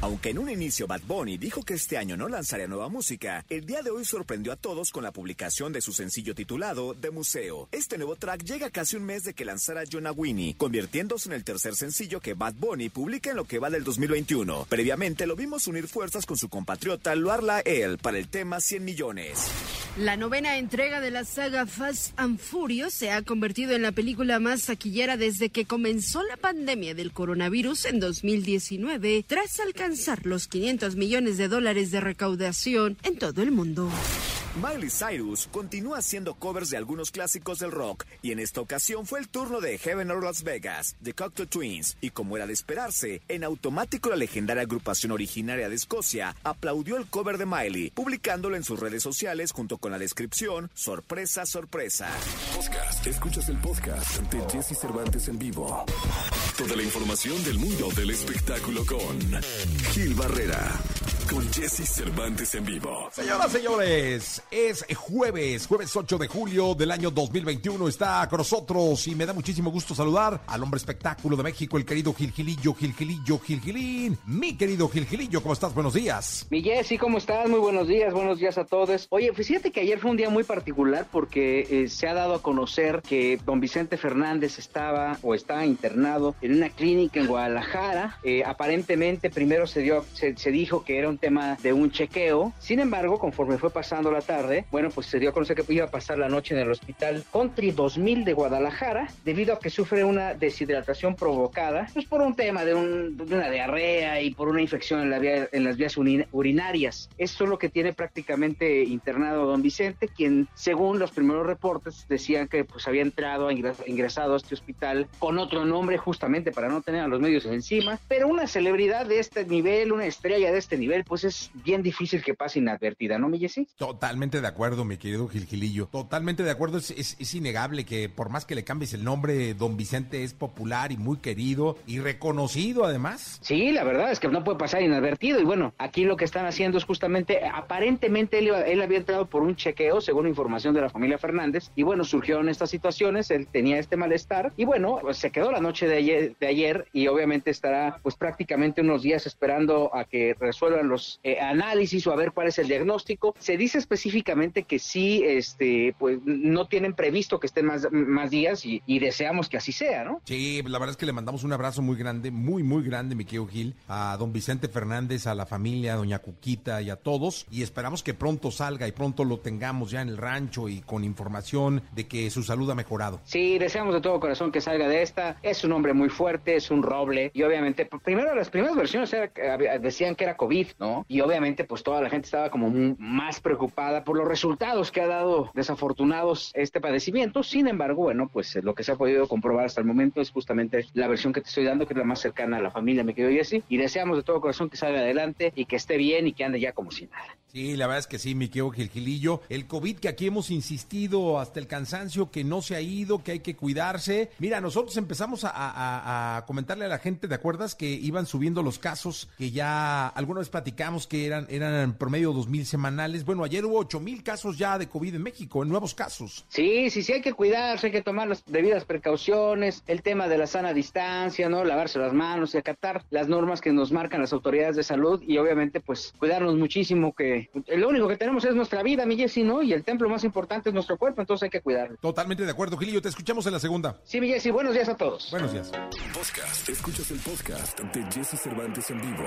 Aunque en un inicio Bad Bunny dijo que este año no lanzaría nueva música, el día de hoy sorprendió a todos con la publicación de su sencillo titulado The Museo. Este nuevo track llega casi un mes de que lanzara Jonah Winnie, convirtiéndose en el tercer sencillo que Bad Bunny publica en lo que va del 2021. Previamente lo vimos unir fuerzas con su compatriota Luarla El para el tema 100 millones. La novena entrega de la saga Fast and Furious se ha convertido en la película más taquillera desde que comenzó la pandemia del coronavirus en 2019, tras alcanzar los 500 millones de dólares de recaudación en todo el mundo. Miley Cyrus continúa haciendo covers de algunos clásicos del rock y en esta ocasión fue el turno de Heaven or Las Vegas, The Cocteau Twins, y como era de esperarse, en automático la legendaria agrupación originaria de Escocia aplaudió el cover de Miley, publicándolo en sus redes sociales junto con la descripción Sorpresa, sorpresa. Podcast. Escuchas el podcast de Jesse Cervantes en vivo. Toda la información del mundo del espectáculo con Gil Barrera, con Jesse Cervantes en vivo. Señoras, señores, es jueves, jueves 8 de julio del año 2021. Está con nosotros y me da muchísimo gusto saludar al hombre espectáculo de México, el querido Gil Gilillo, Gil Gilillo, Gil Gilín. Mi querido Gil Gilillo, ¿cómo estás? Buenos días. Mi Jesse, ¿cómo estás? Muy buenos días, buenos días a todos. Oye, pues fíjate que ayer fue un día muy particular porque eh, se ha dado a conocer que don Vicente Fernández estaba o está internado en una clínica en Guadalajara. Eh, aparentemente primero se dio, se, se dijo que era un tema de un chequeo. Sin embargo, conforme fue pasando la tarde, bueno, pues se dio a conocer que iba a pasar la noche en el hospital Country 2000 de Guadalajara debido a que sufre una deshidratación provocada, pues por un tema de, un- de una diarrea y por una infección en, la vía- en las vías urinarias. Esto es lo que tiene prácticamente internado don Vicente, quien según los primeros reportes decían que pues había entrado, ingres- ingresado a este hospital con otro nombre justamente para no tener a los medios encima, pero una celebridad de este nivel, una estrella de este nivel, pues es bien difícil que pase inadvertida, ¿no, mi Jessy? Totalmente de acuerdo, mi querido Gil Gilillo. Totalmente de acuerdo. Es, es- es innegable que por más que le cambies el nombre, don Vicente es popular y muy querido y reconocido además. Sí, la verdad es que no puede pasar inadvertido. Y bueno, aquí lo que están haciendo es justamente, aparentemente él, iba- él había entrado por un chequeo, según información de la familia Fernández. Y bueno, surgieron estas situaciones, él tenía este malestar. Y bueno, pues, se quedó la noche de ayer, de ayer y obviamente estará pues prácticamente unos días esperando a que resuelvan los eh, análisis o a ver cuál es el diagnóstico. Se dice específicamente que sí, este, pues no tienen previsto que estén más, más días y, y deseamos que así sea, ¿no? Sí, la verdad es que le mandamos un abrazo muy grande, muy, muy grande, mi querido Gil, a don Vicente Fernández, a la familia, a doña Cuquita y a todos. Y esperamos que pronto salga y pronto lo tengamos ya en el rancho y con información de que su salud ha mejorado. Sí, deseamos de todo corazón que salga de esta. Es un hombre muy fuerte, es un roble. Y obviamente, primero las primeras versiones era decían que era COVID, ¿no? Y obviamente, pues toda la gente estaba como más preocupada por los resultados que ha dado desafortunados este padecimiento. Sin embargo, bueno, pues eh, lo que se ha podido comprobar hasta el momento es justamente la versión que te estoy dando, que es la más cercana a la familia, me quedo Jesse. Y deseamos de todo corazón que salga adelante y que esté bien y que ande ya como si nada. Sí, la verdad es que sí, mi querido Gil Gilillo. El COVID que aquí hemos insistido hasta el cansancio, que no se ha ido, que hay que cuidarse. Mira, nosotros empezamos a comentarle a la gente, ¿te acuerdas? Que iban subiendo los casos, que ya alguna vez platicamos que eran, eran en promedio dos mil semanales. Bueno, ayer hubo ocho mil casos ya de COVID en México, en nuevos casos. Sí, sí, sí, hay que cuidarse, hay que tomar las debidas precauciones, el tema de la sana distancia, ¿no? Lavarse las manos y acatar las normas que nos marcan las autoridades de salud y obviamente pues cuidarnos muchísimo que lo único que tenemos es nuestra vida, mi Jessy, ¿no? Y el templo más importante es nuestro cuerpo, entonces hay que cuidarlo. Totalmente de acuerdo, Gilillo. Te escuchamos en la segunda. Sí, mi Jessy, buenos días a todos. Buenos días. Podcast. Escuchas el podcast de Jesse Cervantes en vivo.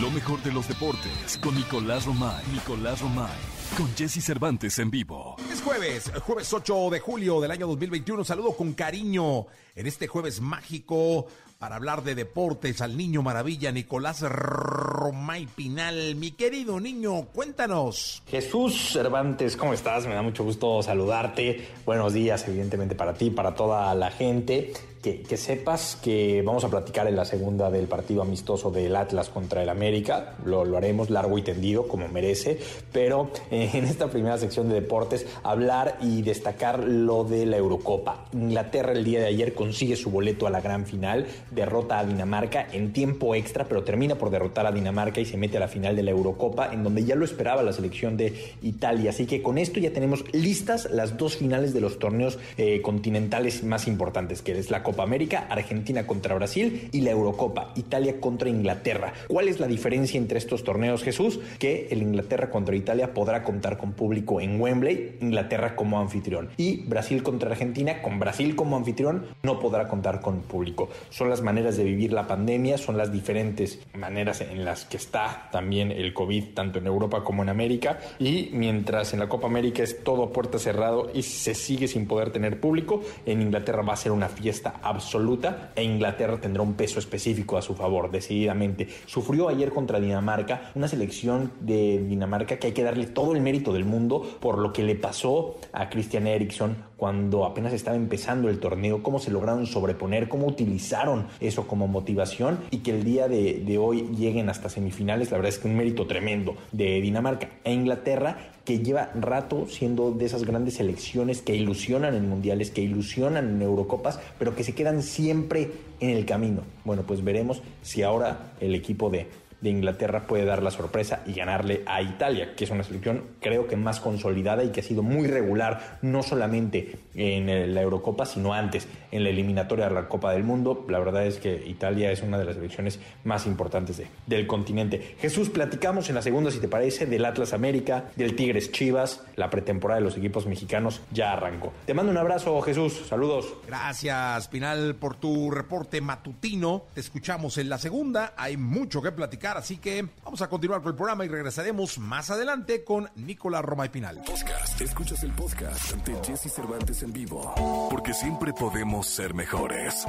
Lo mejor de los deportes con Nicolás Romay. Nicolás Romay. Con Jesse Cervantes en vivo. Es jueves, jueves 8 de julio del año 2021. Saludo con cariño en este jueves mágico para hablar de deportes al niño maravilla Nicolás Romay Pinal. Mi querido niño, cuéntanos. Jesús Cervantes, ¿cómo estás? Me da mucho gusto saludarte. Buenos días, evidentemente, para ti, para toda la gente. Que, sepas que vamos a platicar en la segunda del partido amistoso del Atlas contra el América. Lo, haremos largo y tendido, como merece. Pero eh, en esta primera sección de deportes, hablar y destacar lo de la Eurocopa. Inglaterra el día de ayer consigue su boleto a la gran final, derrota a Dinamarca en tiempo extra, pero termina por derrotar a Dinamarca y se mete a la final de la Eurocopa, en donde ya lo esperaba la selección de Italia. Así que con esto ya tenemos listas las dos finales de los torneos eh, continentales más importantes, que es la Copa América, Argentina contra Brasil y la Eurocopa, Italia contra Inglaterra. ¿Cuál es la diferencia entre estos torneos, Jesús? Que el Inglaterra contra Italia podrá contar con público en Wembley, Inglaterra como anfitrión. Y Brasil contra Argentina, con Brasil como anfitrión, no podrá contar con público. Son las maneras de vivir la pandemia, son las diferentes maneras en las que está también el COVID, tanto en Europa como en América. Y mientras en la Copa América es todo puerta cerrado y se sigue sin poder tener público, en Inglaterra va a ser una fiesta absoluta e Inglaterra tendrá un peso específico a su favor, decididamente. Sufrió ayer contra Dinamarca, una selección de Dinamarca que hay que darle todo el mérito del mundo por lo que le pasó a Christian Eriksen cuando apenas estaba empezando el torneo, cómo se lograron sobreponer, cómo utilizaron eso como motivación y que el día de, de hoy lleguen hasta semifinales, la verdad es que un mérito tremendo de Dinamarca e Inglaterra que lleva rato siendo de esas grandes selecciones que ilusionan en mundiales, que ilusionan en Eurocopas, pero que se quedan siempre en el camino. Bueno, pues veremos si ahora el equipo de de Inglaterra puede dar la sorpresa y ganarle a Italia, que es una selección creo que más consolidada y que ha sido muy regular, no solamente en la Eurocopa, sino antes en la eliminatoria de la Copa del Mundo. La verdad es que Italia es una de las selecciones más importantes de, del continente. Jesús, platicamos en la segunda, si te parece, del Atlas América, del Tigres Chivas, la pretemporada de los equipos mexicanos ya arrancó. Te mando un abrazo, Jesús, saludos. Gracias, Pinal, por tu reporte matutino. Te escuchamos en la segunda, hay mucho que platicar así que vamos a continuar con el programa y regresaremos más adelante con Nicolás Roma y Pinal. Podcast. Escuchas el podcast ante Jesse Cervantes en vivo. Porque siempre podemos ser mejores.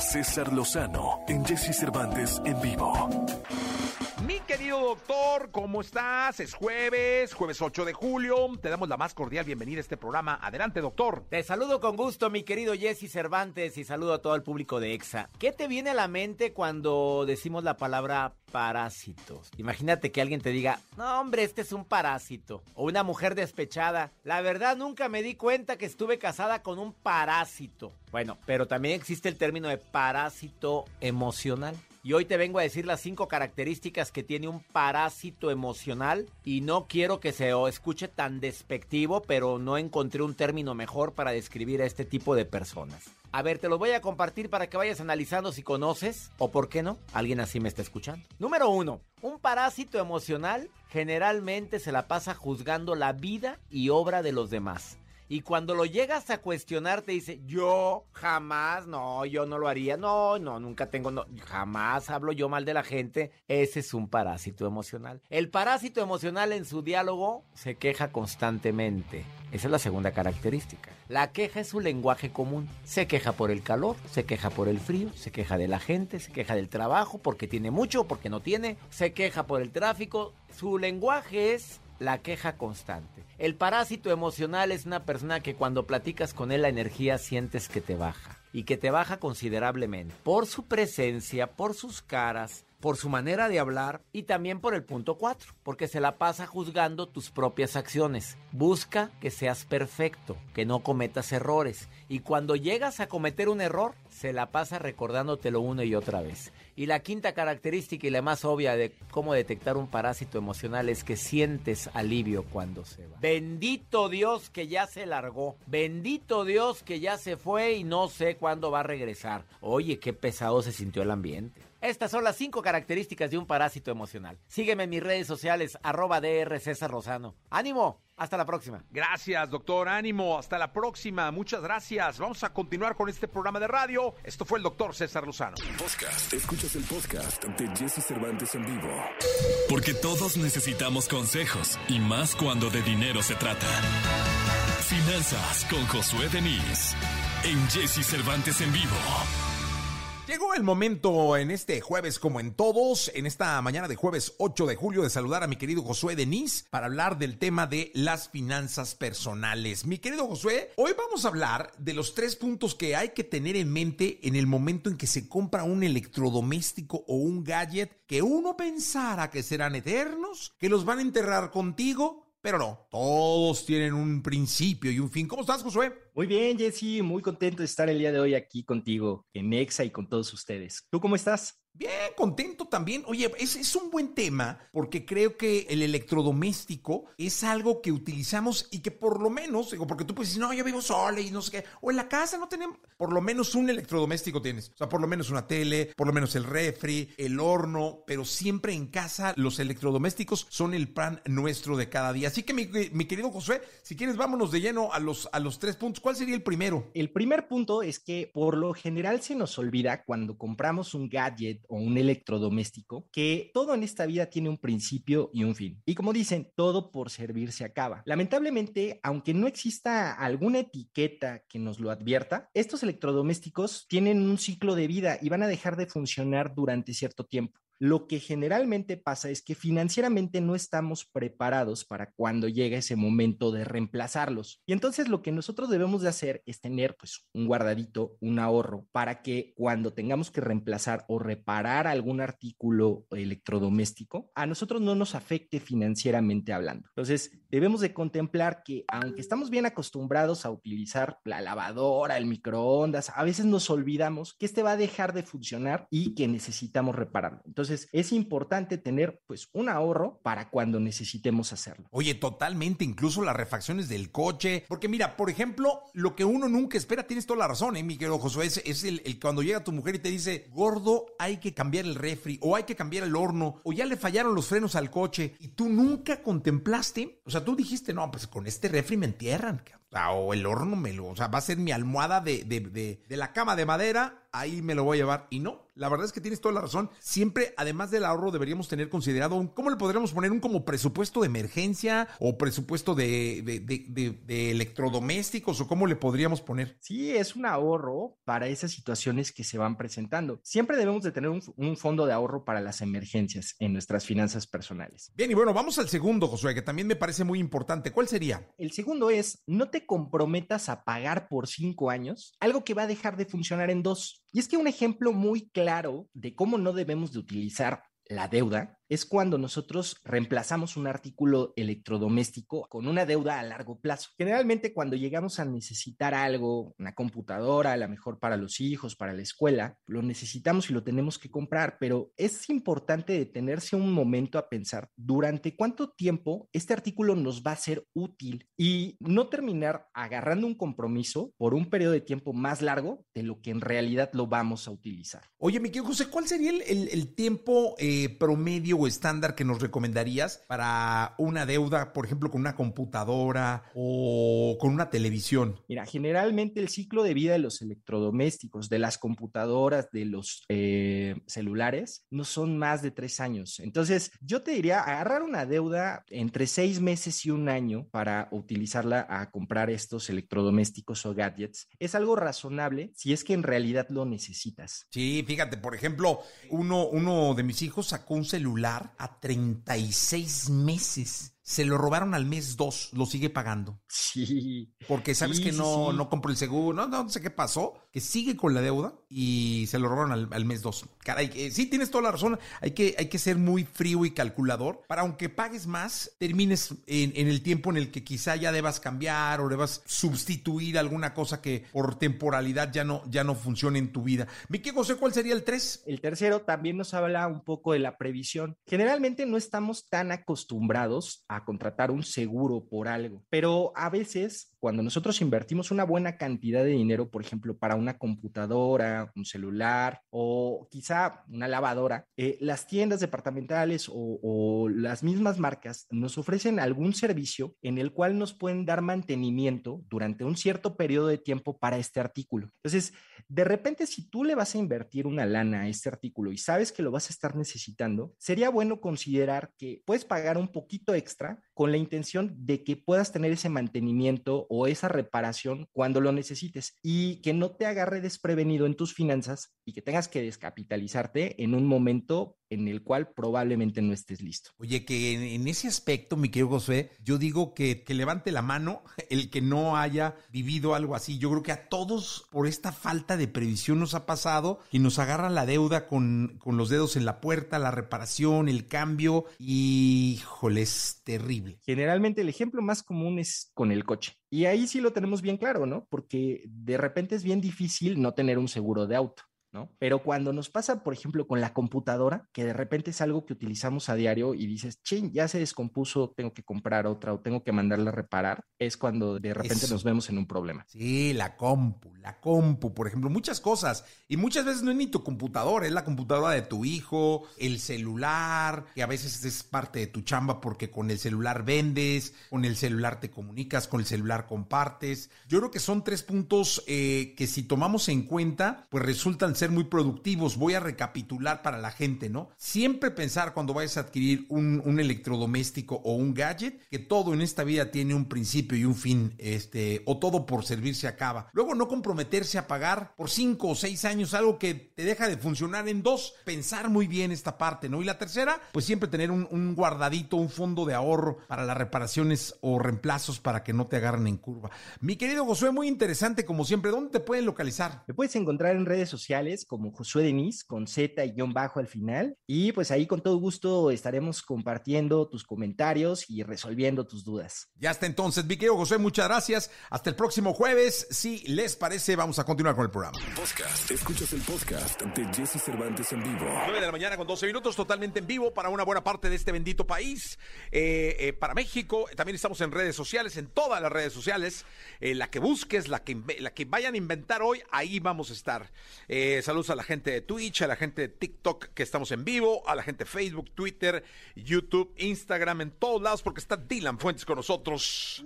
César Lozano en Jesse Cervantes en vivo. Querido doctor, ¿cómo estás? Es jueves, jueves 8 de julio. Te damos la más cordial bienvenida a este programa. Adelante, doctor. Te saludo con gusto, mi querido Jesse Cervantes, y saludo a todo el público de EXA. ¿Qué te viene a la mente cuando decimos la palabra parásitos? Imagínate que alguien te diga, no, hombre, este es un parásito. O una mujer despechada. La verdad, nunca me di cuenta que estuve casada con un parásito. Bueno, pero también existe el término de parásito emocional. Y hoy te vengo a decir las cinco características que tiene un parásito emocional. Y no quiero que se escuche tan despectivo, pero no encontré un término mejor para describir a este tipo de personas. A ver, te lo voy a compartir para que vayas analizando si conoces o por qué no, alguien así me está escuchando. Número uno, un parásito emocional generalmente se la pasa juzgando la vida y obra de los demás. Y cuando lo llegas a cuestionar, te dice, yo jamás, no, yo no lo haría, no, no, nunca tengo, no, jamás hablo yo mal de la gente. Ese es un parásito emocional. El parásito emocional en su diálogo se queja constantemente. Esa es la segunda característica. La queja es su lenguaje común. Se queja por el calor, se queja por el frío, se queja de la gente, se queja del trabajo porque tiene mucho, porque no tiene, se queja por el tráfico. Su lenguaje es la queja constante. El parásito emocional es una persona que cuando platicas con él la energía sientes que te baja y que te baja considerablemente por su presencia, por sus caras, por su manera de hablar y también por el punto 4, porque se la pasa juzgando tus propias acciones. Busca que seas perfecto, que no cometas errores y cuando llegas a cometer un error, se la pasa recordándotelo una y otra vez. Y la quinta característica y la más obvia de cómo detectar un parásito emocional es que sientes alivio cuando se va. Bendito Dios que ya se largó. Bendito Dios que ya se fue y no sé cuándo va a regresar. Oye, qué pesado se sintió el ambiente. Estas son las cinco características de un parásito emocional. Sígueme en mis redes sociales, arroba DR César Rosano. ¡Ánimo! Hasta la próxima. Gracias, doctor. Ánimo. Hasta la próxima. Muchas gracias. Vamos a continuar con este programa de radio. Esto fue el doctor César Lozano. Podcast. Escuchas el podcast de Jesse Cervantes en vivo. Porque todos necesitamos consejos y más cuando de dinero se trata. Finanzas con Josué Denis en Jesse Cervantes en vivo. Llegó el momento en este jueves, como en todos, en esta mañana de jueves 8 de julio, de saludar a mi querido Josué Denis para hablar del tema de las finanzas personales. Mi querido Josué, hoy vamos a hablar de los tres puntos que hay que tener en mente en el momento en que se compra un electrodoméstico o un gadget que uno pensara que serán eternos, que los van a enterrar contigo pero no, todos tienen un principio y un fin. ¿Cómo estás, Josué? Muy bien, Jesse, muy contento de estar el día de hoy aquí contigo en Exa y con todos ustedes. ¿Tú cómo estás? Bien, contento también. Oye, es, es, un buen tema porque creo que el electrodoméstico es algo que utilizamos y que por lo menos, digo, porque tú puedes decir, no, yo vivo sola y no sé qué, o en la casa no tenemos, por lo menos un electrodoméstico tienes. O sea, por lo menos una tele, por lo menos el refri, el horno, pero siempre en casa los electrodomésticos son el pan nuestro de cada día. Así que mi, mi querido Josué, si quieres, vámonos de lleno a los, a los tres puntos. ¿Cuál sería el primero? El primer punto es que por lo general se nos olvida cuando compramos un gadget o un electrodoméstico, que todo en esta vida tiene un principio y un fin. Y como dicen, todo por servir se acaba. Lamentablemente, aunque no exista alguna etiqueta que nos lo advierta, estos electrodomésticos tienen un ciclo de vida y van a dejar de funcionar durante cierto tiempo. Lo que generalmente pasa es que financieramente no estamos preparados para cuando llega ese momento de reemplazarlos. Y entonces lo que nosotros debemos de hacer es tener pues un guardadito, un ahorro para que cuando tengamos que reemplazar o reparar algún artículo electrodoméstico, a nosotros no nos afecte financieramente hablando. Entonces, debemos de contemplar que aunque estamos bien acostumbrados a utilizar la lavadora, el microondas, a veces nos olvidamos que este va a dejar de funcionar y que necesitamos repararlo. Entonces, es importante tener pues un ahorro para cuando necesitemos hacerlo. Oye, totalmente, incluso las refacciones del coche, porque mira, por ejemplo, lo que uno nunca espera, tienes toda la razón, ¿eh, mi querido Josué, es, el, cuando llega tu mujer y te dice, gordo, hay que cambiar el refri, o hay que cambiar el horno, o ya le fallaron los frenos al coche, y tú nunca contemplaste, o sea, tú dijiste, no, pues con este refri me entierran, o el horno me lo, o sea, va a ser mi almohada de, de, de la cama de madera, ahí me lo voy a llevar. Y no, la verdad es que tienes toda la razón. Siempre, además del ahorro, deberíamos tener considerado un, ¿cómo le podríamos poner? Un como presupuesto de emergencia o presupuesto de, de, de, electrodomésticos o cómo le podríamos poner. Sí, es un ahorro para esas situaciones que se van presentando. Siempre debemos de tener un, un fondo de ahorro para las emergencias en nuestras finanzas personales. Bien, y bueno, vamos al segundo, Josué, que también me parece muy importante. ¿Cuál sería? El segundo es, no te comprometas a pagar por cinco años algo que va a dejar de funcionar en dos. Y es que un ejemplo muy claro de cómo no debemos de utilizar la deuda es cuando nosotros reemplazamos un artículo electrodoméstico con una deuda a largo plazo. Generalmente cuando llegamos a necesitar algo, una computadora, a lo mejor para los hijos, para la escuela, lo necesitamos y lo tenemos que comprar, pero es importante detenerse un momento a pensar durante cuánto tiempo este artículo nos va a ser útil y no terminar agarrando un compromiso por un periodo de tiempo más largo de lo que en realidad lo vamos a utilizar. Oye, mi querido José, ¿cuál sería el, tiempo eh, promedio o estándar que nos recomendarías para una deuda, por ejemplo, con una computadora o con una televisión? Mira, generalmente el ciclo de vida de los electrodomésticos, de las computadoras, de los eh, celulares, no son más de tres años. Entonces, yo te diría agarrar una deuda entre seis meses y un año para utilizarla a comprar estos electrodomésticos o gadgets. Es algo razonable si es que en realidad lo necesitas. Sí, fíjate, por ejemplo, uno, uno de mis hijos sacó un celular a 36 meses. Se lo robaron al mes dos, lo sigue pagando. Sí. Porque sabes Sí, que no, sí. no compró el seguro, no, no sé qué pasó, que sigue con la deuda y se lo robaron al, al mes dos. Caray, eh, sí tienes toda la razón, hay que, hay que ser muy frío y calculador para aunque pagues más, termines en, en el tiempo en el que quizá ya debas cambiar o debas sustituir alguna cosa que por temporalidad ya no, ya no funcione en tu vida. Vicky José, ¿cuál sería el 3? El tercero también nos habla un poco de la previsión. Generalmente no estamos tan acostumbrados a contratar un seguro por algo, pero a veces cuando nosotros invertimos una buena cantidad de dinero, por ejemplo, para una computadora, un celular o quizá una lavadora, eh, las tiendas departamentales o, o las mismas marcas nos ofrecen algún servicio en el cual nos pueden dar mantenimiento durante un cierto periodo de tiempo para este artículo. Entonces, de repente, si tú le vas a invertir una lana a este artículo y sabes que lo vas a estar necesitando, sería bueno considerar que puedes pagar un poquito extra acá, con la intención de que puedas tener ese mantenimiento o esa reparación cuando lo necesites y que no te agarre desprevenido en tus finanzas y que tengas que descapitalizarte en un momento en el cual probablemente no estés listo. Oye, que en, ese aspecto, mi querido José, yo digo que, que, levante la mano el que no haya vivido algo así. Yo creo que a todos por esta falta de previsión nos ha pasado y nos agarra la deuda con, con los dedos en la puerta, la reparación, el cambio y, híjole, es terrible. Generalmente el ejemplo más común es con el coche. Y ahí sí lo tenemos bien claro, ¿no? Porque de repente es bien difícil no tener un seguro de auto. ¿No? Pero cuando nos pasa, por ejemplo, con la computadora, que de repente es algo que utilizamos a diario y dices, ching, ya se descompuso, tengo que comprar otra o tengo que mandarla a reparar, es cuando de repente Eso. nos vemos en un problema. Sí, la compu, la compu, por ejemplo, muchas cosas. Y muchas veces no es ni tu computadora, es la computadora de tu hijo, el celular, que a veces es parte de tu chamba porque con el celular vendes, con el celular te comunicas, con el celular compartes. Yo creo que son tres puntos eh, que si tomamos en cuenta, pues resultan ser muy productivos. Voy a recapitular para la gente, ¿no? Siempre pensar cuando vayas a adquirir un, electrodoméstico o un gadget, que todo en esta vida tiene un principio y un fin, este, o todo por servir se acaba. Luego no comprometerse a pagar por cinco o seis años algo que te deja de funcionar en dos. Pensar muy bien esta parte, ¿no? Y la tercera, pues siempre tener un, un guardadito, un fondo de ahorro para las reparaciones o reemplazos para que no te agarren en curva. Mi querido Josué, muy interesante como siempre. ¿Dónde te pueden localizar? Me puedes encontrar en redes sociales como Josué Denis con Z y guion bajo al final. Y pues ahí con todo gusto estaremos compartiendo tus comentarios y resolviendo tus dudas. Ya está entonces, mi querido José, muchas gracias. Hasta el próximo jueves. Si les parece, vamos a continuar con el programa. Podcast. Escuchas el podcast de Jesse Cervantes en vivo. 9 de la mañana con 12 minutos, totalmente en vivo para una buena parte de este bendito país. Eh, eh, para México, también estamos en redes sociales, en todas las redes sociales. Eh, la que busques, la que, la que vayan a inventar hoy, ahí vamos a estar. Eh, saludos a la gente de Twitch, a la gente de TikTok que estamos en vivo, a la gente de Facebook, Twitter, YouTube, Instagram, en todos lados porque está Dylan Fuentes con nosotros.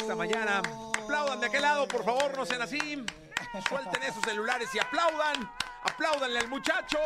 Esta mañana. Aplaudan de aquel lado, por favor, no sean así. Suelten esos celulares y aplaudan. Apláudanle al muchacho.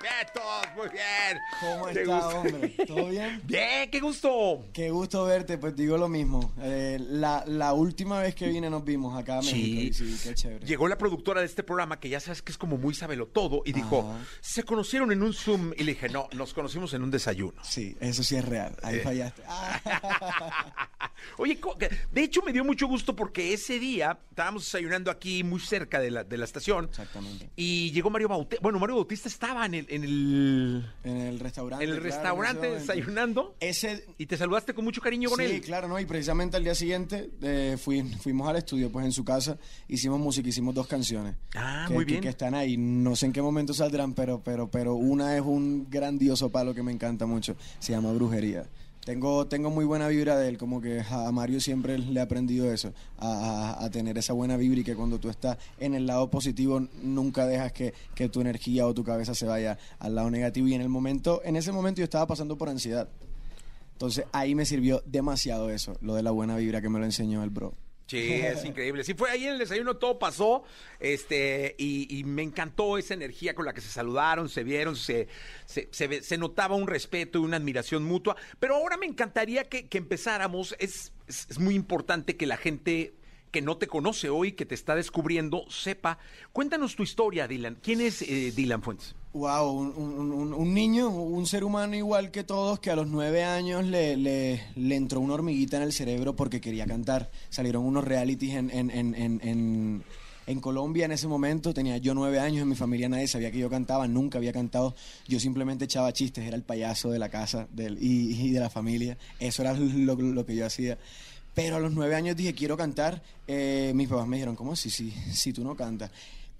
Bien, todos, muy bien. ¿Cómo está, hombre? ¿Todo bien? Bien, qué gusto. Qué gusto verte, pues digo lo mismo. Eh, la, la, última vez que vine nos vimos acá a México. Sí. sí, qué chévere. Llegó la productora de este programa, que ya sabes que es como muy sabelo todo, y dijo, Ajá. se conocieron en un Zoom. Y le dije, no, nos conocimos en un desayuno. Sí, eso sí es real. Ahí eh. fallaste. Oye, de hecho me dio mucho gusto porque ese día estábamos desayunando aquí muy cerca de la, de la estación. Exactamente. Y llegó Mario Bautista. Bueno, Mario Bautista estaba en el, en el, en el restaurante. En el claro, restaurante en desayunando. Ese, y te saludaste con mucho cariño con sí, él. Sí, claro, ¿no? Y precisamente al día siguiente eh, fui, fuimos al estudio, pues en su casa, hicimos música, hicimos dos canciones. Ah, que, muy bien. Que, que, están ahí. No sé en qué momento saldrán, pero, pero, pero una es un grandioso palo que me encanta mucho. Se llama Brujería. Tengo, tengo muy buena vibra de él, como que a Mario siempre le he aprendido eso, a, a, tener esa buena vibra y que cuando tú estás en el lado positivo nunca dejas que, que, tu energía o tu cabeza se vaya al lado negativo. Y en el momento, en ese momento yo estaba pasando por ansiedad. Entonces ahí me sirvió demasiado eso, lo de la buena vibra que me lo enseñó el bro. Sí, es increíble. Sí, fue ahí en el desayuno, todo pasó, este, y, me encantó esa energía con la que se saludaron, se vieron, se, se, se, notaba un respeto y una admiración mutua. Pero ahora me encantaría que, empezáramos. Es, es, es muy importante que la gente que no te conoce hoy, que te está descubriendo, sepa. Cuéntanos tu historia, Dylan. ¿Quién es eh, Dylan Fuentes? Wow, un, un, un, niño, un ser humano igual que todos, que a los nueve años le, le, le, entró una hormiguita en el cerebro porque quería cantar. Salieron unos realities en, en, en, en, Colombia en ese momento. Tenía yo nueve años, en mi familia nadie sabía que yo cantaba, nunca había cantado. Yo simplemente echaba chistes, era el payaso de la casa y, de la familia. Eso era lo, lo que yo hacía. Pero a los nueve años dije, quiero cantar. Eh, mis papás me dijeron, ¿cómo si, si, si tú no cantas?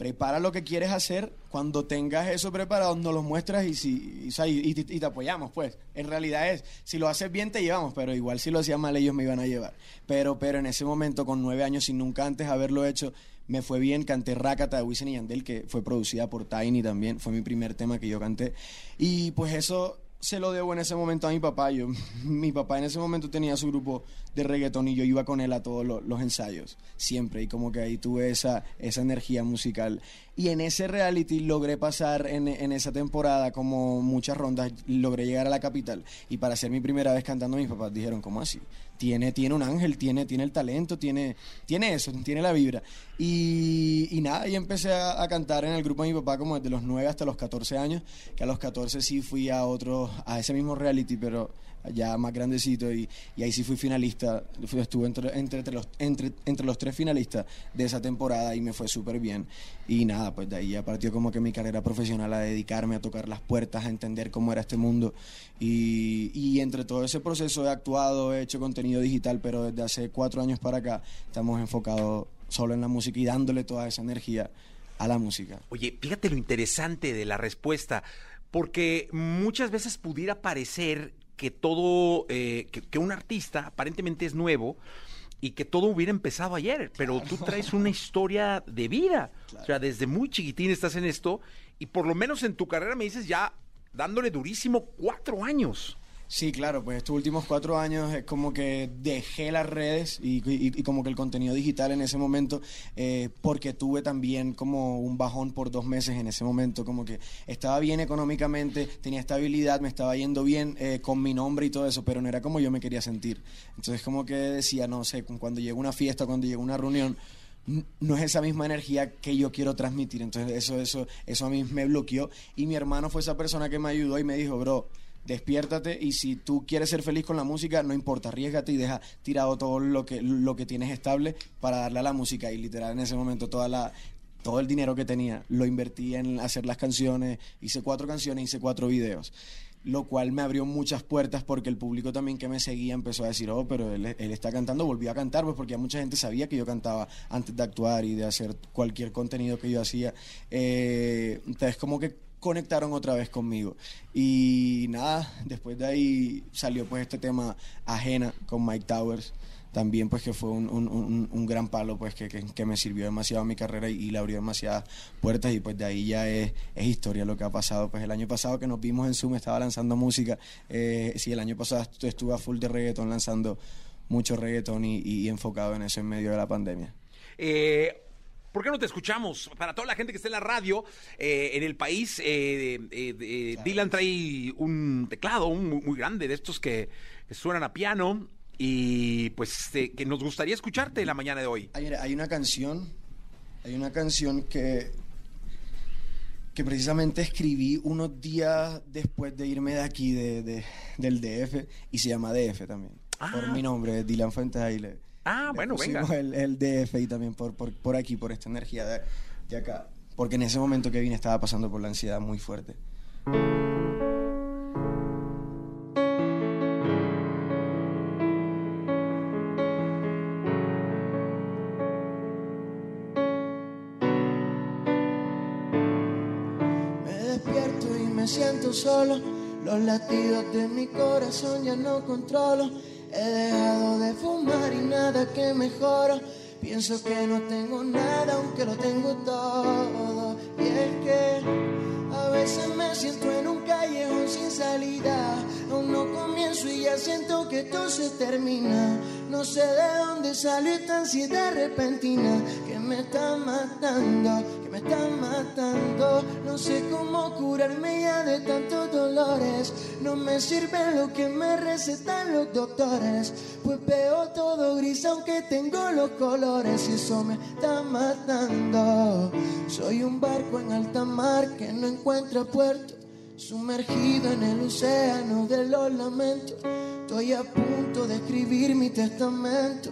Prepara lo que quieres hacer. Cuando tengas eso preparado, nos lo muestras y, si, y, y, te apoyamos, pues. En realidad es, si lo haces bien, te llevamos, pero igual si lo hacías mal, ellos me iban a llevar. Pero, pero en ese momento, con nueve años, sin nunca antes haberlo hecho, me fue bien. Canté Rakata de Wisin y Yandel, que fue producida por Tiny también. Fue mi primer tema que yo canté. Y pues eso se lo debo en ese momento a mi papá. Yo, mi papá en ese momento tenía su grupo de reggaetón y yo iba con él a todos los, ensayos, siempre. Y como que ahí tuve esa, esa energía musical. Y en ese reality logré pasar en, en esa temporada como muchas rondas, logré llegar a la capital. Y para ser mi primera vez cantando, mis papás dijeron, ¿cómo así? Tiene, tiene un ángel, tiene, tiene el talento, tiene, tiene eso, tiene la vibra. Y, nada, y empecé a, a cantar en el grupo de mi papá como desde los 9 hasta los 14 años, que a los 14 sí fui a otro, a ese mismo reality, pero ya más grandecito y, y ahí sí fui finalista, estuve entre, entre, entre los, entre, entre los tres finalistas de esa temporada y me fue súper bien y nada, pues de ahí ya partió como que mi carrera profesional a dedicarme a tocar las puertas, a entender cómo era este mundo y, y entre todo ese proceso he actuado, he hecho contenido digital, pero desde hace cuatro años para acá estamos enfocados solo en la música y dándole toda esa energía a la música. Oye, fíjate lo interesante de la respuesta, porque muchas veces pudiera parecer que todo, eh, que, que un artista aparentemente es nuevo y que todo hubiera empezado ayer, pero tú traes una historia de vida. O sea, desde muy chiquitín estás en esto y por lo menos en tu carrera me dices ya dándole durísimo cuatro años. Sí, claro, pues estos últimos cuatro años es como que dejé las redes y, como que el contenido digital en ese momento, eh, porque tuve también como un bajón por dos meses en ese momento, como que estaba bien económicamente, tenía estabilidad, me estaba yendo bien eh, con mi nombre y todo eso, pero no era como yo me quería sentir. Entonces como que decía, no sé, cu- cuando llega una fiesta, cuando llega una reunión, no es esa misma energía que yo quiero transmitir. Entonces eso, eso, eso a mí me bloqueó. Y mi hermano fue esa persona que me ayudó y me dijo, bro, despiértate y si tú quieres ser feliz con la música, no importa, arriesgate y deja tirado todo lo que, lo que tienes estable para darle a la música. Y literal en ese momento toda la, todo el dinero que tenía lo invertí en hacer las canciones, hice cuatro canciones, hice cuatro videos. Lo cual me abrió muchas puertas porque el público también que me seguía empezó a decir, oh, pero él, está cantando, volvió a cantar, pues porque ya mucha gente sabía que yo cantaba antes de actuar y de hacer cualquier contenido que yo hacía. Eh, entonces como que conectaron otra vez conmigo. Y nada, después de ahí salió pues este tema Ajena con Mike Towers. También pues que fue un, un- gran palo pues que, que- me sirvió demasiado mi carrera y, le abrió demasiadas puertas y pues de ahí ya es, historia lo que ha pasado. Pues el año pasado que nos vimos en Zoom estaba lanzando música. Eh, sí, el año pasado estu- estuve a full de reggaetón lanzando mucho reggaetón y, y enfocado en eso en medio de la pandemia. Eh, ¿Por qué no te escuchamos? Para toda la gente que está en la radio, eh, en el país, eh, eh, Dylan trae un teclado un muy, grande de estos que, que suenan a piano y pues eh, que nos gustaría escucharte la mañana de hoy. Hay, hay una canción, hay una canción que, que precisamente escribí unos días después de irme de aquí, de, de- del DF, y se llama DF también. Por Ah. mi nombre, Dylan Fuentes ahí le- Ah, le bueno, venga. El, el DF y también por, por, por aquí, por esta energía de, de acá. Porque en ese momento que vine estaba pasando por la ansiedad muy fuerte. Me despierto y me siento solo. Los latidos de mi corazón ya no controlo. He dejado de fumar y nada que mejoro. Pienso que no tengo nada aunque lo tengo todo. Y es que a veces me siento en un callejón sin salida. Aún no comienzo y ya siento que todo se termina. No sé de dónde salió esta ansiedad repentina me está matando, que me está matando. No sé cómo curarme ya de tantos dolores. No me sirve lo que me recetan los doctores. Pues veo todo gris aunque tengo los colores y eso me está matando. Soy un barco en alta mar que no encuentra puerto. Sumergido en el océano de los lamentos, estoy a punto de escribir mi testamento.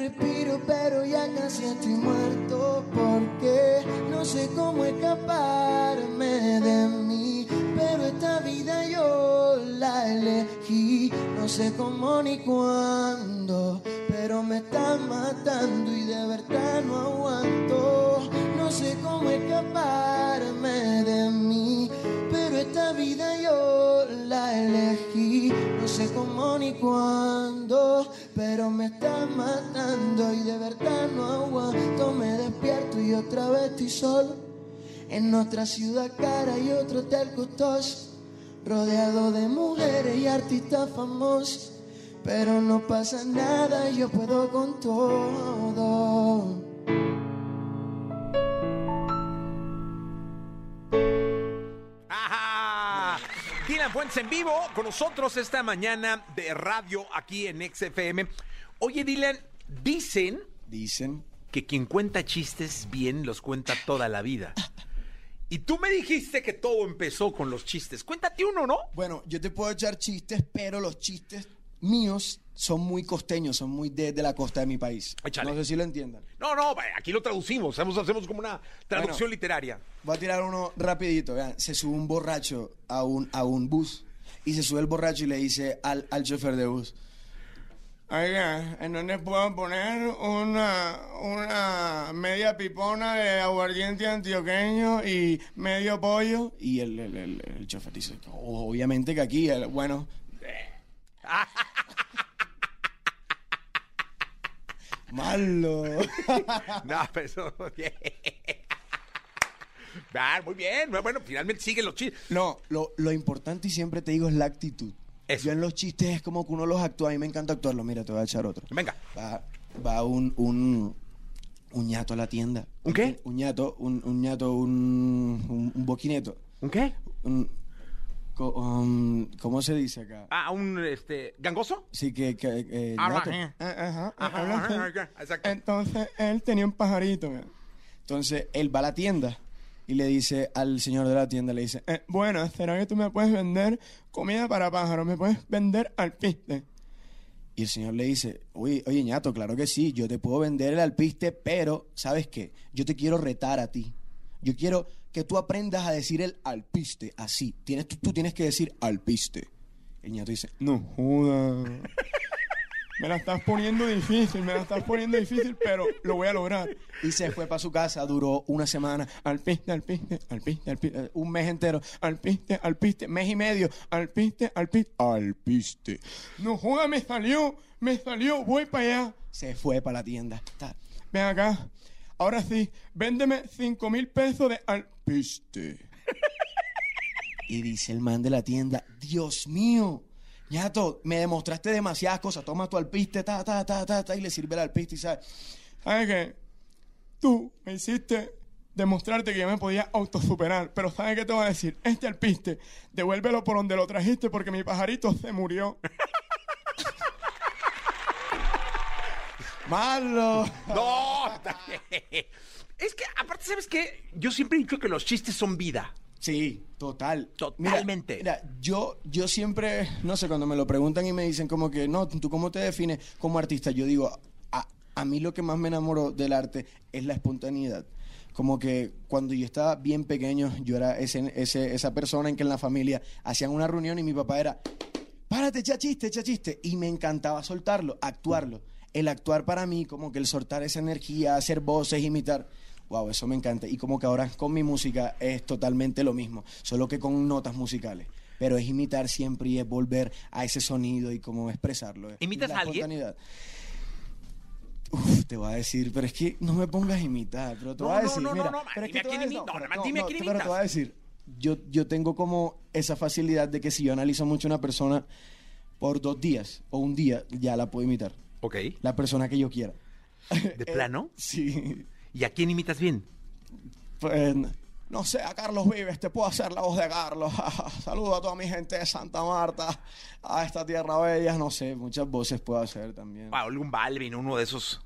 Respiro, pero ya casi estoy muerto. Porque no sé cómo escaparme de mí. Pero esta vida yo la elegí. No sé cómo ni cuándo. Pero me está matando y de verdad no aguanto. No sé cómo escaparme de mí. Esta vida yo la elegí. No sé cómo ni cuándo. Pero me está matando y de verdad no aguanto. Me despierto y otra vez estoy solo. En otra ciudad cara y otro hotel costoso. Rodeado de mujeres y artistas famosos. Pero no pasa nada, yo puedo con todo. En vivo con nosotros esta mañana de radio aquí en XFM. Oye, Dylan, dicen Dicen. que quien cuenta chistes bien los cuenta toda la vida. Y tú me dijiste que todo empezó con los chistes. Cuéntate uno, ¿no? Bueno, yo te puedo echar chistes, pero los chistes míos son muy costeños, son muy de, de la costa de mi país. Échale. No sé si lo entiendan. No, no, aquí lo traducimos. Hacemos, hacemos como una traducción Bueno. literaria. Voy a tirar uno rapidito. vean. Se sube un borracho a un, a un bus y se sube el borracho y le dice al, al chofer de bus. Oiga, ¿en dónde puedo poner una, una media pipona de aguardiente antioqueño y medio pollo? Y el, el, el- el chofer dice, obviamente que aquí, bueno... Malo. No, pero eso... bien. Ah, muy bien. Bueno, finalmente siguen los chistes. No, lo, lo importante y siempre te digo es la actitud. Eso. Yo en los chistes es como que uno los actúa. A mí me encanta actuarlo. Mira, te voy a echar otro. Venga. Va, va un, un, un ñato a la tienda. ¿Un qué? Un ñato, un, un ñato, un, un, un boquineto. ¿Un qué? Un, um, ¿Cómo se dice acá? Ah, un este gangoso. Sí, que... que eh, ajá, Ajá, ajá, exacto. Entonces él tenía un pajarito. Entonces él va a la tienda y le dice al señor de la tienda, le dice, "Eh, bueno, ¿será que tú me puedes vender comida para pájaros? ¿Me puedes vender alpiste? Y el señor le dice, oye, oye, ñato, claro que sí, yo te puedo vender el alpiste, pero, ¿sabes qué? Yo te quiero retar a ti. Yo quiero que tú aprendas a decir el alpiste así. Tienes, tú, tú tienes que decir alpiste. El ñato dice, no joda. Me la estás poniendo difícil, me la estás poniendo difícil, pero lo voy a lograr. Y se fue para su casa, duró una semana, alpiste, alpiste, alpiste, alpiste, un mes entero, alpiste, alpiste, mes y medio, alpiste, alpiste, alpiste. No joda, me salió, me salió, voy para allá. Se fue para la tienda. Ven acá, ahora sí, véndeme cinco mil pesos de Y dice el man de la tienda, Dios mío, ñato, me demostraste demasiadas cosas. Toma tu alpiste, ta, ta, ta, ta, ta, y le sirve el alpiste y sabe. ¿Sabes qué? Tú me hiciste demostrarte que yo me podía autosuperar. Pero ¿sabes qué te voy a decir? Este alpiste, devuélvelo por donde lo trajiste porque mi pajarito se murió. Malo. No. Es que aparte, ¿sabes qué? Yo siempre he dicho que los chistes son vida. Sí, total. Totalmente. Mira, mira, yo, yo siempre, no sé, cuando me lo preguntan y me dicen como que, no, ¿tú cómo te defines como artista? Yo digo, a, a mí lo que más me enamoró del arte es la espontaneidad. Como que cuando yo estaba bien pequeño, yo era ese, ese, esa persona en que en la familia hacían una reunión y mi papá era, párate, echa chiste, echa chiste. Y me encantaba soltarlo, actuarlo. El actuar para mí, como que el soltar esa energía, hacer voces, imitar. Wow, eso me encanta. Y como que ahora con mi música es totalmente lo mismo, solo que con notas musicales. Pero es imitar siempre y es volver a ese sonido y cómo expresarlo. ¿Imitas a alguien? Uf, te voy a decir, pero es que no me pongas a imitar, pero te No, voy a no, decir, no, no, mira, no, pero es que te voy a-. No, dime a quién pero te voy a decir, yo, yo tengo como esa facilidad de que si yo analizo mucho a una persona por dos días o un día, ya la puedo imitar. Ok. La persona que yo quiera. ¿De plano? Sí. ¿Y a quién imitas bien? Pues, no sé, a Carlos Vives, te puedo hacer la voz de Carlos. Saludo a toda mi gente de Santa Marta, a esta tierra bella. No sé, muchas voces puedo hacer también. Ah, algún Balvin, uno de esos.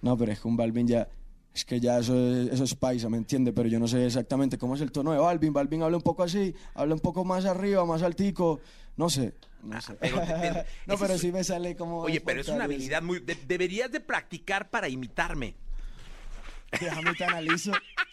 No, pero es que un Balvin ya. Es que ya eso es, eso es paisa, ¿me entiende? Pero yo no sé exactamente cómo es el tono de Balvin. Balvin habla un poco así, habla un poco más arriba, más altico. No sé. No sé. Ah, pero depende. no, pero es- sí me sale como. Oye, pero es una habilidad muy... de- deberías de practicar para imitarme. Déjame te analizo.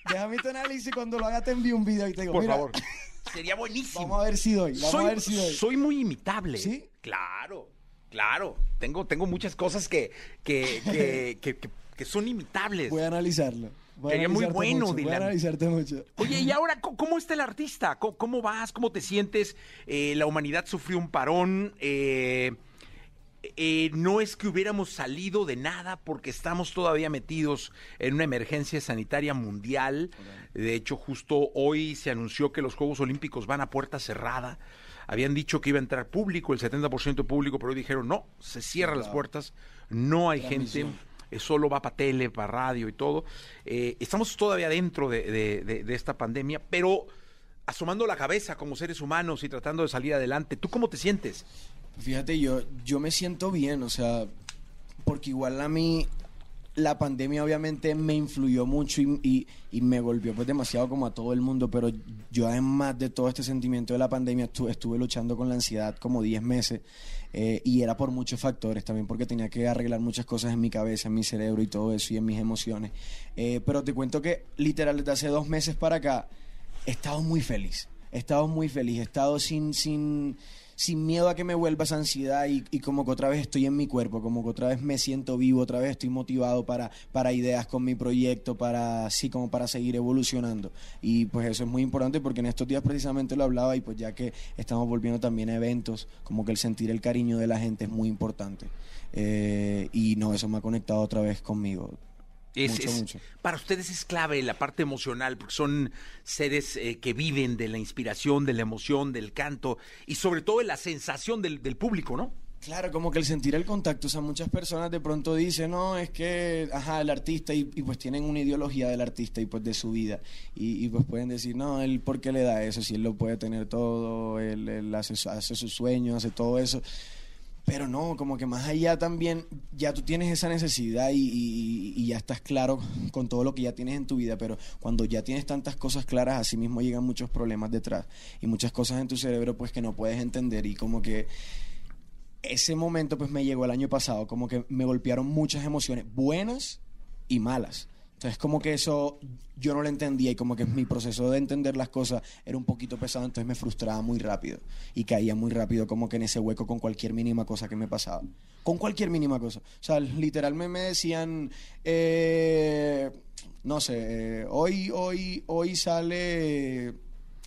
Déjame te analizo y cuando lo haga te envío un video y te digo, Por mira, favor. Sería buenísimo. Vamos a ver si doy. Vamos soy, a ver si doy. soy muy imitable. ¿Sí? Claro, claro. Tengo, tengo muchas cosas que, que, que, que- son imitables. Voy a analizarlo. Voy a Sería muy bueno, mucho, Voy a analizarte mucho. Oye, ¿y ahora cómo está el artista? ¿Cómo, cómo vas? ¿Cómo te sientes? Eh, la humanidad sufrió un parón. eh, eh, no es que hubiéramos salido de nada porque estamos todavía metidos en una emergencia sanitaria mundial. De hecho, justo hoy se anunció que los Juegos Olímpicos van a puerta cerrada. Habían dicho que iba a entrar público, el 70% público, pero hoy dijeron no, se cierran las puertas, no hay gente, solo va para tele, para radio y todo. Eh, estamos todavía dentro de, de- de- de esta pandemia, pero asomando la cabeza como seres humanos y tratando de salir adelante. ¿Tú cómo te sientes? Fíjate, yo, yo me siento bien, o sea, porque igual a mí la pandemia obviamente me influyó mucho y, y- me golpeó pues demasiado como a todo el mundo, pero yo además de todo este sentimiento de la pandemia estuve, estuve luchando con la ansiedad como 10 meses eh, y era por muchos factores, también porque tenía que arreglar muchas cosas en mi cabeza, en mi cerebro y todo eso y en mis emociones. Eh, pero te cuento que literal desde hace dos meses para acá he estado muy feliz, he estado muy feliz, he estado sin... sin sin miedo a que me vuelva esa ansiedad y, y como que otra vez estoy en mi cuerpo, como que otra vez me siento vivo, otra vez estoy motivado para, para ideas con mi proyecto, para así como para seguir evolucionando. Y pues eso es muy importante porque en estos días precisamente lo hablaba y pues ya que estamos volviendo también a eventos, como que el sentir el cariño de la gente es muy importante. Eh, y no, eso me ha conectado otra vez conmigo. Es- mucho, es- mucho. Para ustedes es clave la parte emocional, porque son seres eh, que viven de la inspiración, de la emoción, del canto y sobre todo de la sensación del, del público, ¿no? Claro, como que el sentir el contacto, o sea, muchas personas de pronto dicen, no, es que, ajá, el artista, y, y pues tienen una ideología del artista y pues de su vida, y, y pues pueden decir, no, él, ¿por qué le da eso? Si él lo puede tener todo, él, él hace, hace sus sueños, hace todo eso. Pero no, como que más allá también, ya tú tienes esa necesidad y, ya estás claro con todo lo que ya tienes en tu vida, pero cuando ya tienes tantas cosas claras, así mismo llegan muchos problemas detrás y muchas cosas en tu cerebro pues que no puedes entender y como que ese momento pues me llegó el año pasado, como que me golpearon muchas emociones, buenas y malas. Entonces como que eso yo no lo entendía y como que mi proceso de entender las cosas era un poquito pesado, entonces me frustraba muy rápido y caía muy rápido como que en ese hueco con cualquier mínima cosa que me pasaba. Con cualquier mínima cosa. O sea, literalmente me decían, eh, no sé, eh, hoy, hoy, hoy sale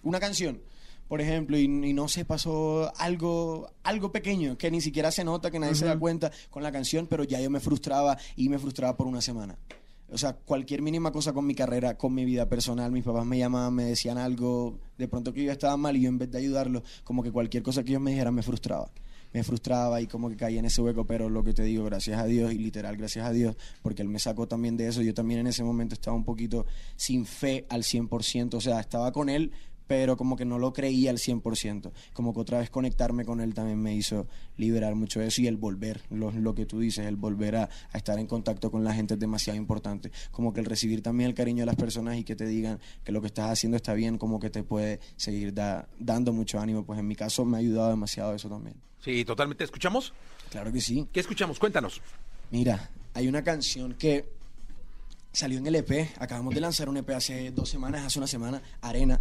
una canción por ejemplo, y, y no se pasó algo, algo pequeño que ni siquiera se nota, que nadie se da cuenta con la canción, pero ya yo me frustraba y me frustraba por una semana. O sea, cualquier mínima cosa con mi carrera, con mi vida personal, mis papás me llamaban, me decían algo, de pronto que yo estaba mal y yo en vez de ayudarlos, como que cualquier cosa que ellos me dijeran me frustraba. Me frustraba y como que caía en ese hueco, pero lo que te digo, gracias a Dios y literal gracias a Dios, porque Él me sacó también de eso. Yo también en ese momento estaba un poquito sin fe al 100%, o sea, estaba con Él, pero como que no lo creía al 100%. Como que otra vez conectarme con él también me hizo liberar mucho de eso y el volver, lo, lo que tú dices, el volver a, a estar en contacto con la gente es demasiado importante. Como que el recibir también el cariño de las personas y que te digan que lo que estás haciendo está bien, como que te puede seguir da- dando mucho ánimo. Pues en mi caso me ha ayudado demasiado eso también. Sí, totalmente. ¿Escuchamos? Claro que sí. ¿Qué escuchamos? Cuéntanos. Mira, hay una canción que salió en el EP. Acabamos de lanzar un EP hace dos semanas, hace una semana, Arena.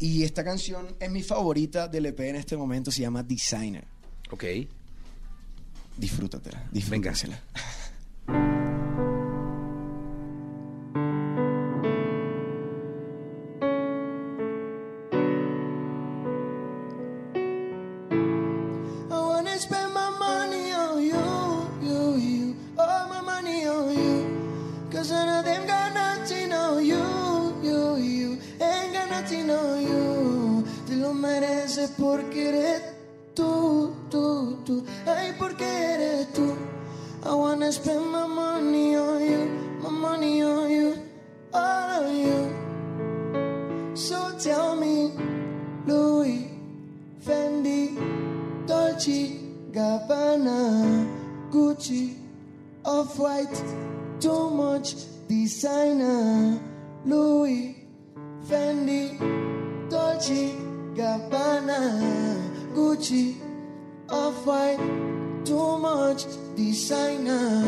Y esta canción es mi favorita del EP en este momento. Se llama Designer. Ok. Disfrútatela, disfrútasela. I Gucci, Off-White, too much designer.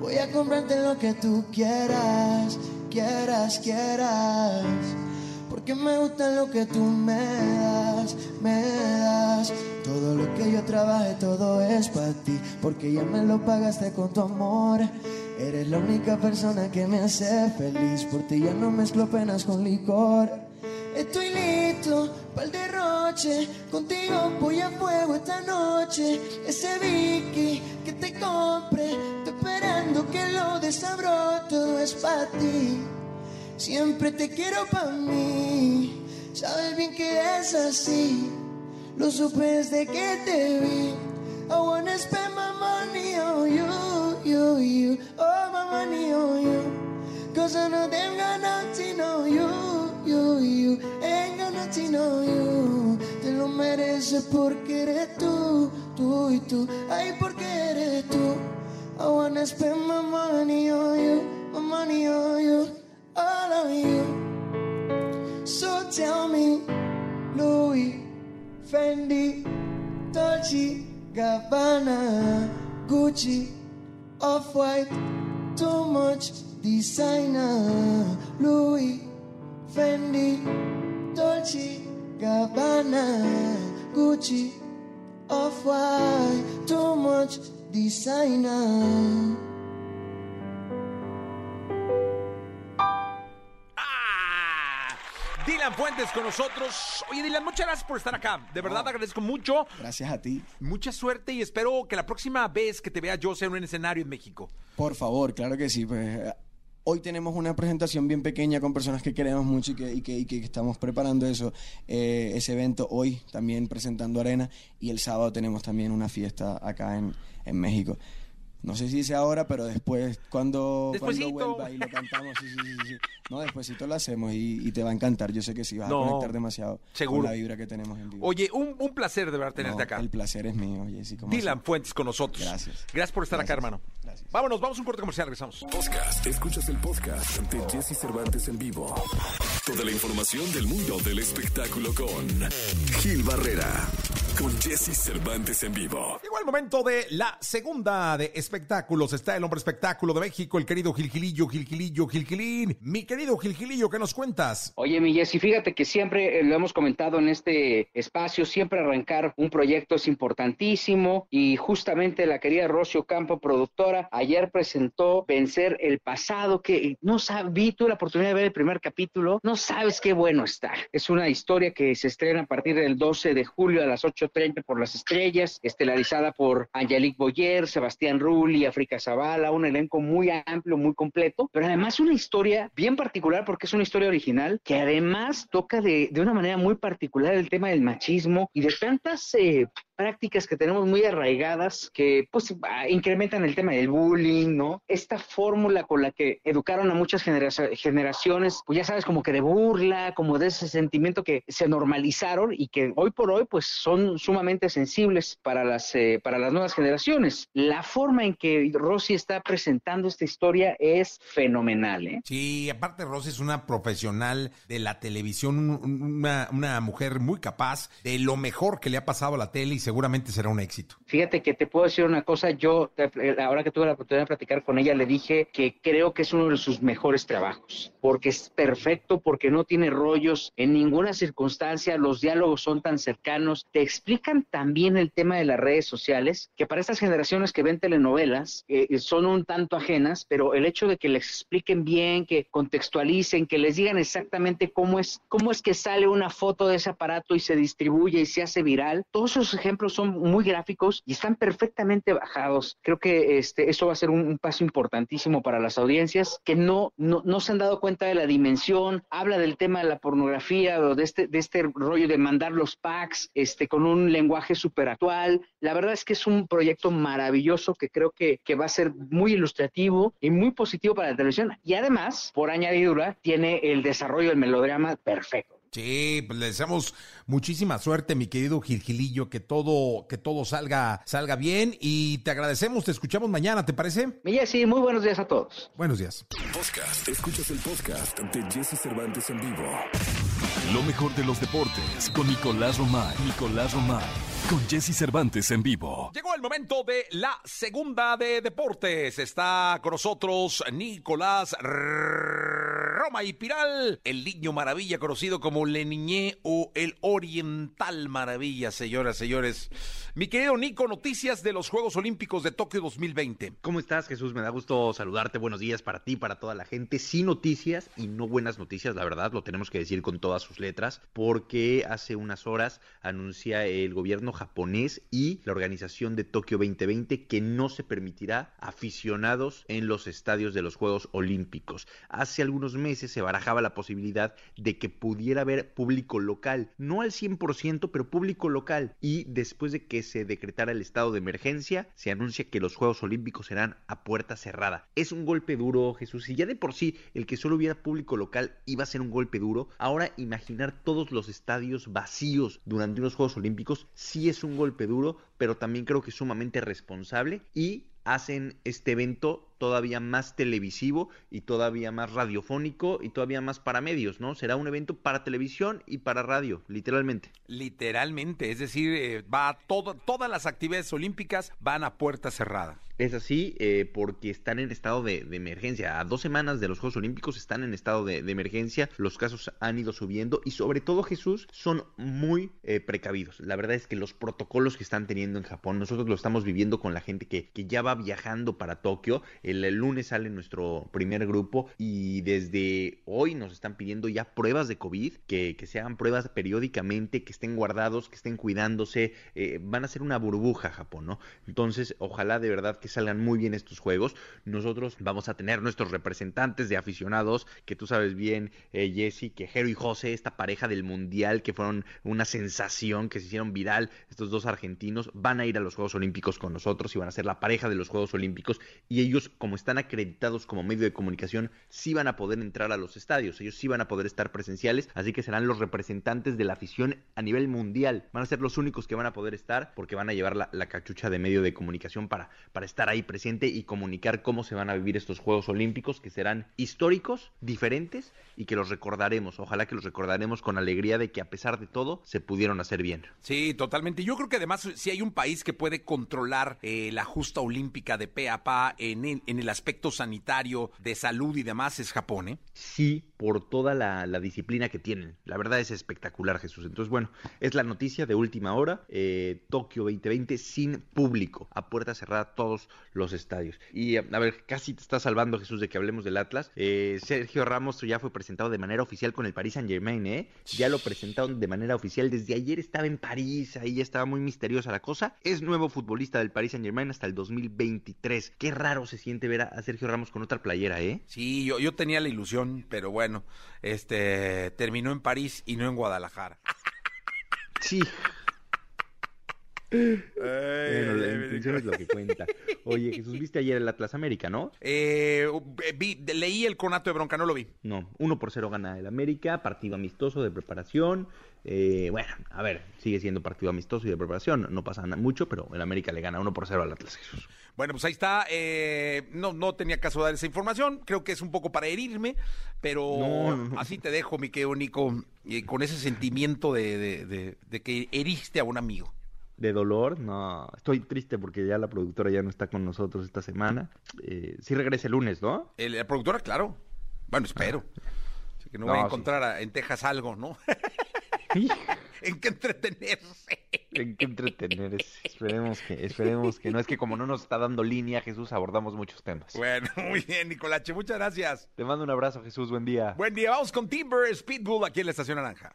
Voy a comprarte lo que tú quieras, quieras, quieras. Porque me gusta lo que tú me das, me das. Todo lo que yo trabaje, todo es para ti. Porque ya me lo pagaste con tu amor. Eres la única persona que me hace feliz. Por ti ya no mezclo penas con licor. Estoy listo para el derroche. Contigo voy a fuego esta noche. Ese Vicky que te compre. Estoy esperando que lo desabro. Todo es para ti. Siempre te quiero para mí. Sabes bien que es así. Lo supe desde que te vi. I wanna spend my money on you, you, you. All my money on you. Cause I know them got nothing on you, you, you. Ain't got nothing no you. Te lo mereces porque eres tú, tú y tú. Ay, porque eres tú. I wanna spend my money on you, my money on you, all on you. So tell me, Louis, Fendi, Dolce, Gabbana, Gucci, Off-White, too much designer. Louis, Fendi, Dolce, Gabbana, Gucci, Off-White, too much designer. ¡Ah! Dylan Fuentes con nosotros. Oye, Dylan, muchas gracias por estar acá. De verdad, te agradezco mucho. Gracias a ti. Mucha suerte y espero que la próxima vez que te vea yo sea en un escenario en México. Por favor, claro que sí. Pues, hoy tenemos una presentación bien pequeña con personas que queremos mucho y que, y que, estamos preparando eso, eh, ese evento hoy, también presentando Arena. Y el sábado tenemos también una fiesta acá en México. No sé si dice ahora, pero después, cuando, cuando vuelva y lo cantamos, sí, sí, sí, sí. No, despuésito lo hacemos y, y te va a encantar. Yo sé que sí, vas No, a conectar demasiado seguro. con la vibra que tenemos en vivo. Oye, un, un placer de verdad tenerte No, acá. El placer es mío, Jessy. ¿cómo Dylan así? Fuentes con nosotros. Gracias. Gracias por estar acá, hermano. Gracias. Vámonos, vamos a un corte comercial, regresamos. Podcast. Escuchas el podcast de Jesse Cervantes en vivo. Toda la información del mundo del espectáculo con Gil Barrera. Con Jesse Cervantes en vivo. Llegó el momento de la segunda de espectáculos. Está el hombre espectáculo de México, el querido Gilgilillo, Gilgilillo, Gilgilín. Mi querido Gilgilillo, ¿qué nos cuentas? Oye, mi Jessy, fíjate que siempre eh, lo hemos comentado en este espacio, siempre arrancar un proyecto es importantísimo y justamente la querida Rocio Campo, productora, ayer presentó Vencer el Pasado, que no sabes, vi tuve la oportunidad de ver el primer capítulo, no sabes qué bueno está. Es una historia que se estrena a partir del 12 de julio a las 8.30 por las estrellas, estelarizada por Angelique Boyer, Sebastián Rulli, África Zavala, un elenco muy amplio, muy completo, pero además una historia bien particular porque es una historia original que además toca de, de una manera muy particular el tema del machismo y de tantas eh, prácticas que tenemos muy arraigadas que pues ah, incrementan el tema del bullying, ¿no? Esta fórmula con la que educaron a muchas genera- generaciones, pues ya sabes, como que de burla, como de ese sentimiento que se normalizaron y que hoy por hoy pues son sumamente sensibles para las, eh, para las nuevas generaciones. La forma en que Rosy está presentando esta historia es fenomenal, ¿eh? Sí, aparte Rosy es una profesional de la televisión, un- un- una, una mujer muy capaz de lo mejor que le ha pasado a la tele y seguramente será un éxito. Fíjate que te puedo decir una cosa, yo eh, ahora que tuve la oportunidad de platicar con ella le dije que creo que es uno de sus mejores trabajos, porque es perfecto, porque no tiene rollos en ninguna circunstancia, los diálogos son tan cercanos, te explican también el tema de las redes sociales, que para estas generaciones que ven telenovelas eh, son un tanto ajenas, pero el hecho de que les expliquen bien, que contextualicen, que les digan exactamente cómo es, cómo es que sale una foto de ese aparato y se distribuye y se hace viral, todos esos ejemplos son muy gráficos y están perfectamente bajados. Creo que este, eso va a ser un, un paso importantísimo para las audiencias que no, no, no se han dado cuenta de la dimensión. Habla del tema de la pornografía o de este, de este rollo de mandar los packs este, con un lenguaje súper actual. La verdad es que es un proyecto maravilloso que creo que, que va a ser muy ilustrativo y muy positivo para la televisión. Y además, por añadidura, tiene el desarrollo del melodrama perfecto. Sí, pues le deseamos muchísima suerte, mi querido Gilgilillo, que todo, que todo salga, salga bien y te agradecemos, te escuchamos mañana, ¿te parece? Muy buenos días a todos. Buenos días. Podcast. Escuchas el podcast de Jesse Cervantes en vivo. Lo mejor de los deportes con Nicolás Romay. Nicolás Romay. Con Jesse Cervantes en vivo. Llegó el momento de la segunda de deportes. Está con nosotros Nicolás Roma y Piral, el niño maravilla conocido como Le Niñé o el Oriental Maravilla, señoras, señores. Mi querido Nico, noticias de los Juegos Olímpicos de Tokio 2020. ¿Cómo estás, Jesús? Me da gusto saludarte. Buenos días para ti, para toda la gente. Sí noticias y no buenas noticias, la verdad, lo tenemos que decir con todas sus letras, porque hace unas horas anuncia el gobierno japonés y la organización de Tokio 2020 que no se permitirá aficionados en los estadios de los Juegos Olímpicos. Hace algunos meses se barajaba la posibilidad de que pudiera haber público local, no al 100%, pero público local. Y después de que se decretara el estado de emergencia, se anuncia que los Juegos Olímpicos serán a puerta cerrada. Es un golpe duro, Jesús, y ya de por sí el que solo hubiera público local iba a ser un golpe duro. Ahora imaginar todos los estadios vacíos durante unos Juegos Olímpicos sí es un golpe duro, pero también creo que sumamente responsable y hacen este evento todavía más televisivo y todavía más radiofónico y todavía más para medios, ¿no? Será un evento para televisión y para radio, literalmente. Literalmente, es decir, eh, va todo, todas las actividades olímpicas van a puerta cerrada. Es así eh, porque están en estado de, de, emergencia. A dos semanas de los Juegos Olímpicos están en estado de, de emergencia. Los casos han ido subiendo y sobre todo Jesús son muy eh, precavidos. La verdad es que los protocolos que están teniendo en Japón, nosotros lo estamos viviendo con la gente que, que ya va viajando para Tokio. El, lunes sale nuestro primer grupo y desde hoy nos están pidiendo ya pruebas de COVID, que, que se hagan pruebas periódicamente, que estén guardados, que estén cuidándose. Eh, van a ser una burbuja Japón, ¿no? Entonces, ojalá de verdad que salgan muy bien estos juegos. Nosotros vamos a tener nuestros representantes de aficionados, que tú sabes bien, eh, Jesse, que Jero y José, esta pareja del Mundial, que fueron una sensación, que se hicieron viral, estos dos argentinos, van a ir a los Juegos Olímpicos con nosotros y van a ser la pareja de los Juegos Olímpicos. Y ellos, como están acreditados como medio de comunicación, sí van a poder entrar a los estadios, ellos sí van a poder estar presenciales, así que serán los representantes de la afición a nivel mundial. Van a ser los únicos que van a poder estar porque van a llevar la, cachucha de medio de comunicación para, para estar ahí presente y comunicar cómo se van a vivir estos Juegos Olímpicos que serán históricos, diferentes y que los recordaremos. Ojalá que los recordaremos con alegría de que a pesar de todo se pudieron hacer bien. Sí, totalmente. Yo creo que además si hay un país que puede controlar eh, la justa olímpica de pe a pa en el, en el, aspecto sanitario, de salud y demás es Japón, ¿eh? Sí, por toda la, la, disciplina que tienen. La verdad es espectacular, Jesús. Entonces, bueno, es la noticia de última hora. Eh, Tokio 2020 sin público, a puerta cerrada todos los estadios. Y a ver, casi te está salvando, Jesús, de que hablemos del Atlas. Eh, Sergio Ramos ya fue presentado de manera oficial con el Paris Saint Germain, ¿eh? Ya lo presentaron de manera oficial. Desde ayer estaba en París, ahí ya estaba muy misteriosa la cosa. Es nuevo futbolista del Paris Saint Germain hasta el 2023. Qué raro se siente ver a Sergio Ramos con otra playera, ¿eh? Sí, yo, yo tenía la ilusión, pero bueno, este terminó en París y no en Guadalajara. Sí. Ay, bueno, la intención es lo que cuenta. Oye, Jesús, viste ayer el Atlas América, ¿no? Eh, vi, leí el conato de bronca, no lo vi. No, 1 por 0 gana el América, partido amistoso de preparación. Eh, bueno, a ver, sigue siendo partido amistoso y de preparación, no pasa mucho, pero el América le gana 1 por 0 al Atlas Jesús. Bueno, pues ahí está. Eh, no, no tenía caso dar esa información. Creo que es un poco para herirme, pero No, no, no. así te dejo, mi querido Nico, y con ese sentimiento de, de- de- de que heriste a un amigo. De dolor, no, estoy triste porque ya la productora ya no está con nosotros esta semana. Eh, sí regresa el lunes, ¿no? El- la productora, claro. Bueno, espero. Así que no, No, voy a sí. encontrar a- en Texas algo, ¿no? en qué entretenerse. En qué entretener, es- esperemos que, esperemos que no, es que como no nos está dando línea, Jesús, abordamos muchos temas. Bueno, muy bien, Nicolache, muchas gracias. Te mando un abrazo, Jesús, buen día. Buen día, vamos con Timber Speedbull aquí en la Estación Naranja.